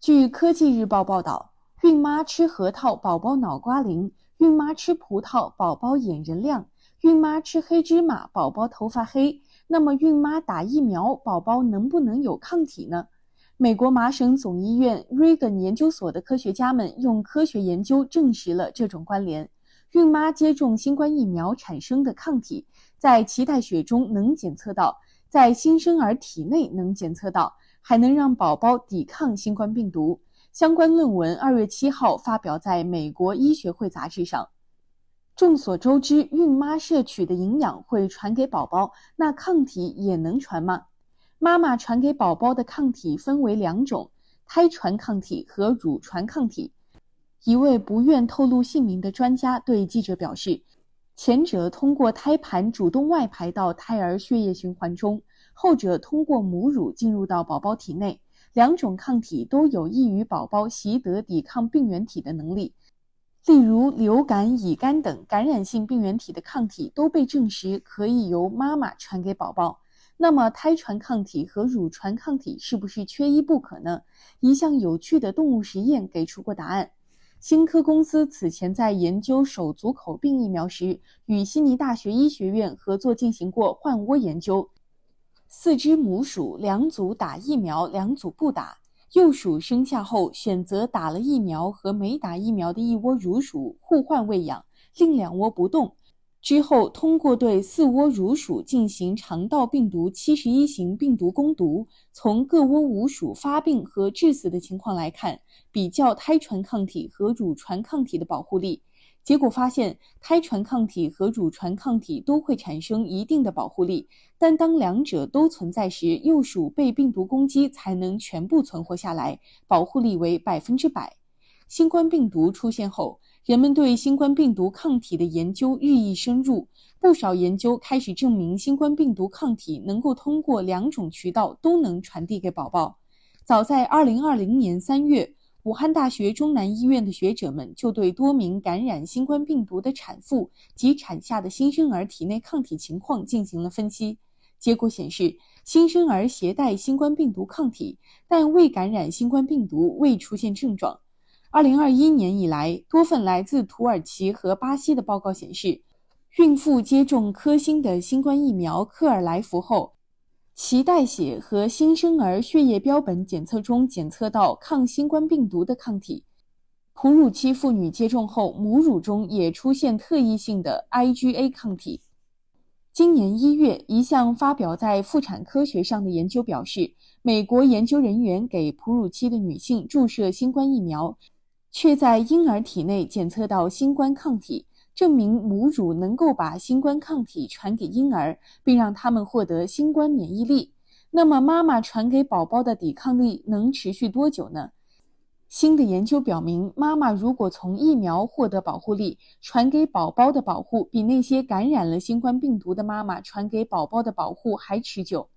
据科技日报报道，孕妈吃核桃，宝宝脑瓜灵；孕妈吃葡萄，宝宝眼仁亮；孕妈吃黑芝麻，宝宝头发黑。那么，孕妈打疫苗，宝宝能不能有抗体呢？美国麻省总医院 Reagan 研究所的科学家们用科学研究证实了这种关联。孕妈接种新冠疫苗产生的抗体，在脐带血中能检测到，在新生儿体内能检测到，还能让宝宝抵抗新冠病毒。相关论文二月七号发表在美国医学会杂志上。众所周知，孕妈摄取的营养会传给宝宝，那抗体也能传吗？妈妈传给宝宝的抗体分为两种：胎传抗体和乳传抗体。一位不愿透露姓名的专家对记者表示，前者通过胎盘主动外排到胎儿血液循环中，后者通过母乳进入到宝宝体内。两种抗体都有益于宝宝习得抵抗病原体的能力。例如，流感、乙肝等感染性病原体的抗体都被证实可以由妈妈传给宝宝。那么，胎传抗体和乳传抗体是不是缺一不可呢？一项有趣的动物实验给出过答案。新科公司此前在研究手足口病疫苗时，与悉尼大学医学院合作进行过换窝研究。四只母鼠，两组打疫苗，两组不打。幼鼠生下后，选择打了疫苗和没打疫苗的一窝乳鼠互换喂养，另两窝不动。之后，通过对四窝乳鼠进行肠道病毒七十一型病毒攻毒，从各窝无鼠发病和致死的情况来看，比较胎传抗体和乳传抗体的保护力。结果发现，胎传抗体和乳传抗体都会产生一定的保护力，但当两者都存在时，幼鼠被病毒攻击才能全部存活下来，保护力为百分之百。新冠病毒出现后。人们对新冠病毒抗体的研究日益深入，不少研究开始证明新冠病毒抗体能够通过两种渠道都能传递给宝宝。早在2020年3月，武汉大学中南医院的学者们就对多名感染新冠病毒的产妇及产下的新生儿体内抗体情况进行了分析。结果显示，新生儿携带新冠病毒抗体，但未感染新冠病毒，未出现症状。二零二一年以来，多份来自土耳其和巴西的报告显示，孕妇接种科兴的新冠疫苗克尔来福后，脐带血和新生儿血液标本检测中检测到抗新冠病毒的抗体。哺乳期妇女接种后，母乳中也出现特异性的 IgA 抗体。今年一月，一项发表在《妇产科学》上的研究表示，美国研究人员给哺乳期的女性注射新冠疫苗。却在婴儿体内检测到新冠抗体，证明母乳能够把新冠抗体传给婴儿，并让他们获得新冠免疫力。那么，妈妈传给宝宝的抵抗力能持续多久呢？新的研究表明，妈妈如果从疫苗获得保护力，传给宝宝的保护比那些感染了新冠病毒的妈妈传给宝宝的保护还持久。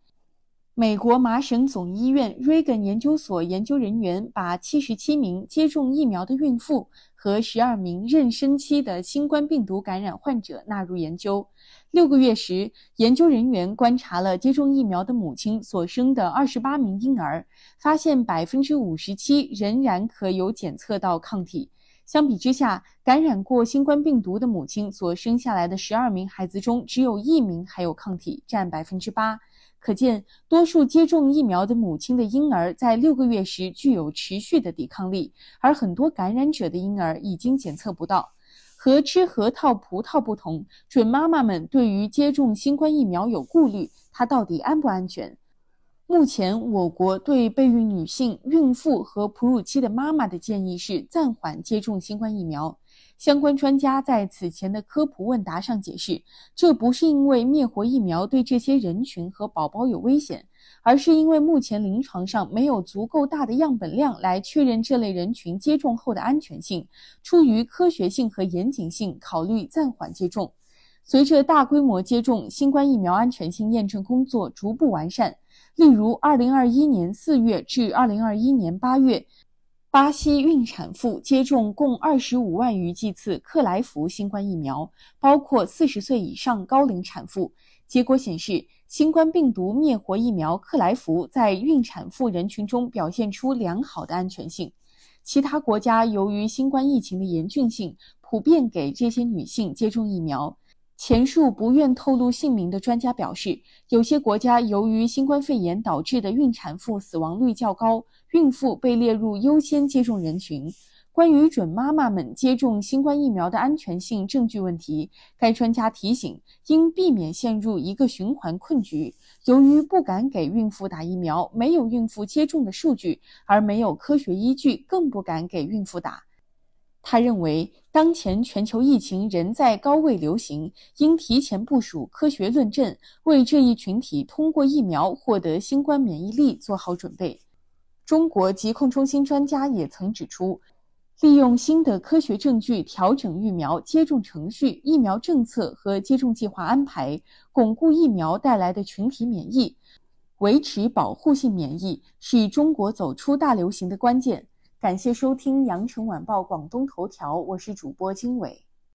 美国麻省总医院 Reagan 研究所研究人员把77名接种疫苗的孕妇和十二名妊娠期的新冠病毒感染患者纳入研究。六个月时，研究人员观察了接种疫苗的母亲所生的二十八名婴儿，发现百分之五十七仍然可有检测到抗体。相比之下，感染过新冠病毒的母亲所生下来的十二名孩子中，只有一名还有抗体，占百分之八。可见，多数接种疫苗的母亲的婴儿在六个月时具有持续的抵抗力，而很多感染者的婴儿已经检测不到。和吃核桃、葡萄不同，准妈妈们对于接种新冠疫苗有顾虑，它到底安不安全？目前，我国对备孕女性、孕妇和哺乳期的妈妈的建议是暂缓接种新冠疫苗。相关专家在此前的科普问答上解释，这不是因为灭活疫苗对这些人群和宝宝有危险，而是因为目前临床上没有足够大的样本量来确认这类人群接种后的安全性。出于科学性和严谨性考虑，暂缓接种。随着大规模接种，新冠疫苗安全性验证工作逐步完善，例如2021年4月至2021年8月。巴西孕产妇接种共二十五万余剂次克莱福新冠疫苗，包括四十岁以上高龄产妇。结果显示，新冠病毒灭活疫苗克莱福在孕产妇人群中表现出良好的安全性。其他国家由于新冠疫情的严峻性，普遍给这些女性接种疫苗。前述不愿透露姓名的专家表示，有些国家由于新冠肺炎导致的孕产妇死亡率较高，孕妇被列入优先接种人群。关于准妈妈们接种新冠疫苗的安全性证据问题，该专家提醒，应避免陷入一个循环困局。由于不敢给孕妇打疫苗，没有孕妇接种的数据，而没有科学依据，更不敢给孕妇打。他认为，当前全球疫情仍在高位流行，应提前部署科学论证，为这一群体通过疫苗获得新冠免疫力做好准备。中国疾控中心专家也曾指出。利用新的科学证据调整疫苗接种程序、疫苗政策和接种计划安排，巩固疫苗带来的群体免疫，维持保护性免疫，是中国走出大流行的关键。感谢收听羊城晚报广东头条，我是主播经纬。